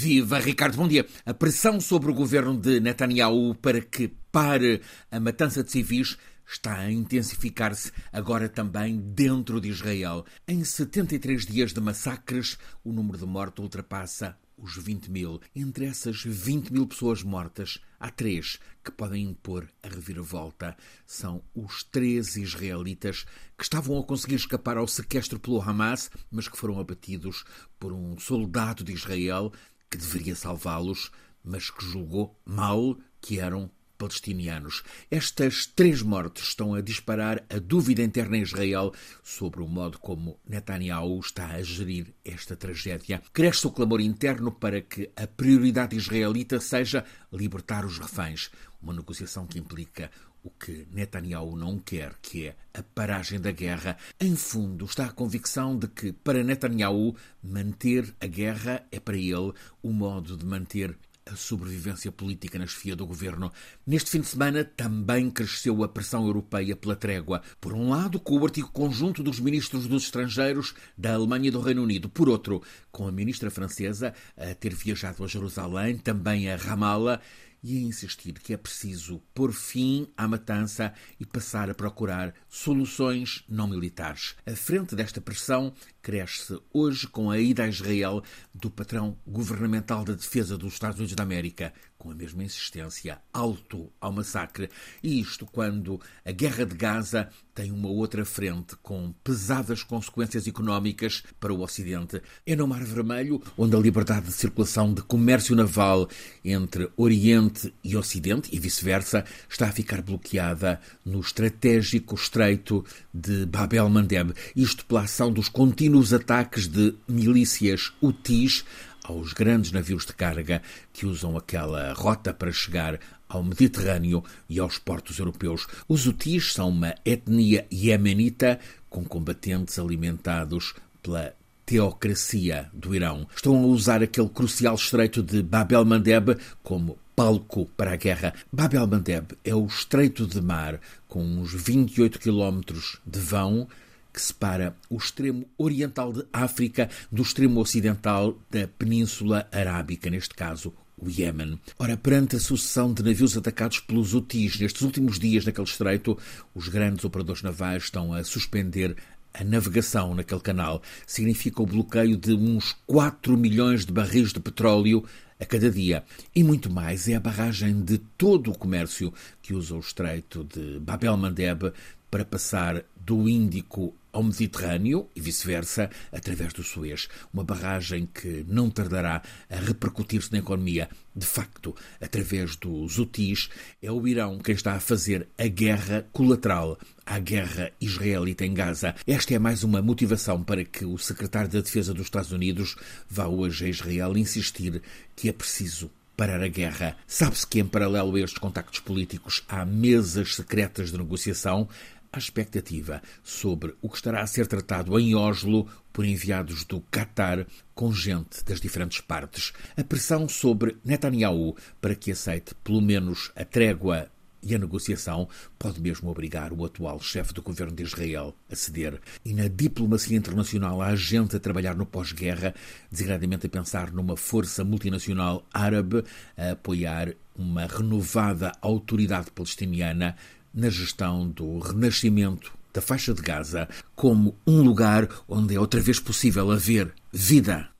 Viva Ricardo, bom dia. A pressão sobre o governo de Netanyahu para que pare a matança de civis está a intensificar-se agora também dentro de Israel. Em 73 dias de massacres, o número de mortos ultrapassa os 20 mil. Entre essas 20 mil pessoas mortas, há três que podem impor a reviravolta. São os três israelitas que estavam a conseguir escapar ao sequestro pelo Hamas, mas que foram abatidos por um soldado de Israel que deveria salvá-los, mas que julgou mal que eram palestinianos. Estas três mortes estão a disparar a dúvida interna em Israel sobre o modo como Netanyahu está a gerir esta tragédia. Cresce o clamor interno para que a prioridade israelita seja libertar os reféns, uma negociação que implica o que Netanyahu não quer, que é a paragem da guerra. Em fundo, está a convicção de que, para Netanyahu, manter a guerra é para ele o modo de manter a sobrevivência política na chefia do governo. Neste fim de semana também cresceu a pressão europeia pela trégua. Por um lado, com o artigo conjunto dos ministros dos estrangeiros da Alemanha e do Reino Unido. Por outro, com a ministra francesa a ter viajado a Jerusalém, também a Ramallah e a insistir que é preciso pôr fim à matança e passar a procurar soluções não militares. A frente desta pressão cresce hoje com a ida a Israel do patrão governamental da defesa dos Estados Unidos da América, com a mesma insistência, alto ao massacre. E isto quando a guerra de Gaza tem uma outra frente com pesadas consequências económicas para o Ocidente. É no Mar Vermelho, onde a liberdade de circulação de comércio naval entre Oriente e Ocidente, e vice-versa, está a ficar bloqueada no estratégico estreito de Bab el-Mandeb. Isto pela ação dos contínuos ataques de milícias UTIs aos grandes navios de carga que usam aquela rota para chegar ao Mediterrâneo e aos portos europeus. Os Houthis são uma etnia iemenita com combatentes alimentados pela teocracia do Irão. Estão a usar aquele crucial estreito de Bab el-Mandeb como palco para a guerra. Bab el-Mandeb é o estreito de mar com uns 28 quilómetros de vão que separa o extremo oriental de África do extremo ocidental da Península Arábica, neste caso o Iémen. Ora, perante a sucessão de navios atacados pelos Houthis nestes últimos dias naquele estreito, os grandes operadores navais estão a suspender a navegação naquele canal. Significa o bloqueio de uns 4 milhões de barris de petróleo a cada dia. E muito mais é a barragem de todo o comércio que usa o estreito de Bab el-Mandeb para passar do Índico ao Mediterrâneo e vice-versa através do Suez. Uma barragem que não tardará a repercutir-se na economia. De facto, através dos UTIs, é o Irão quem está a fazer a guerra colateral à guerra israelita em Gaza. Esta é mais uma motivação para que o secretário da Defesa dos Estados Unidos vá hoje a Israel insistir que é preciso parar a guerra. Sabe-se que, em paralelo a estes contactos políticos, há mesas secretas de negociação a expectativa sobre o que estará a ser tratado em Oslo por enviados do Qatar com gente das diferentes partes. A pressão sobre Netanyahu para que aceite pelo menos a trégua e a negociação pode mesmo obrigar o atual chefe do governo de Israel a ceder. E na diplomacia internacional há gente a trabalhar no pós-guerra, designadamente a pensar numa força multinacional árabe a apoiar uma renovada autoridade palestiniana na gestão do renascimento da faixa de Gaza como um lugar onde é outra vez possível haver vida.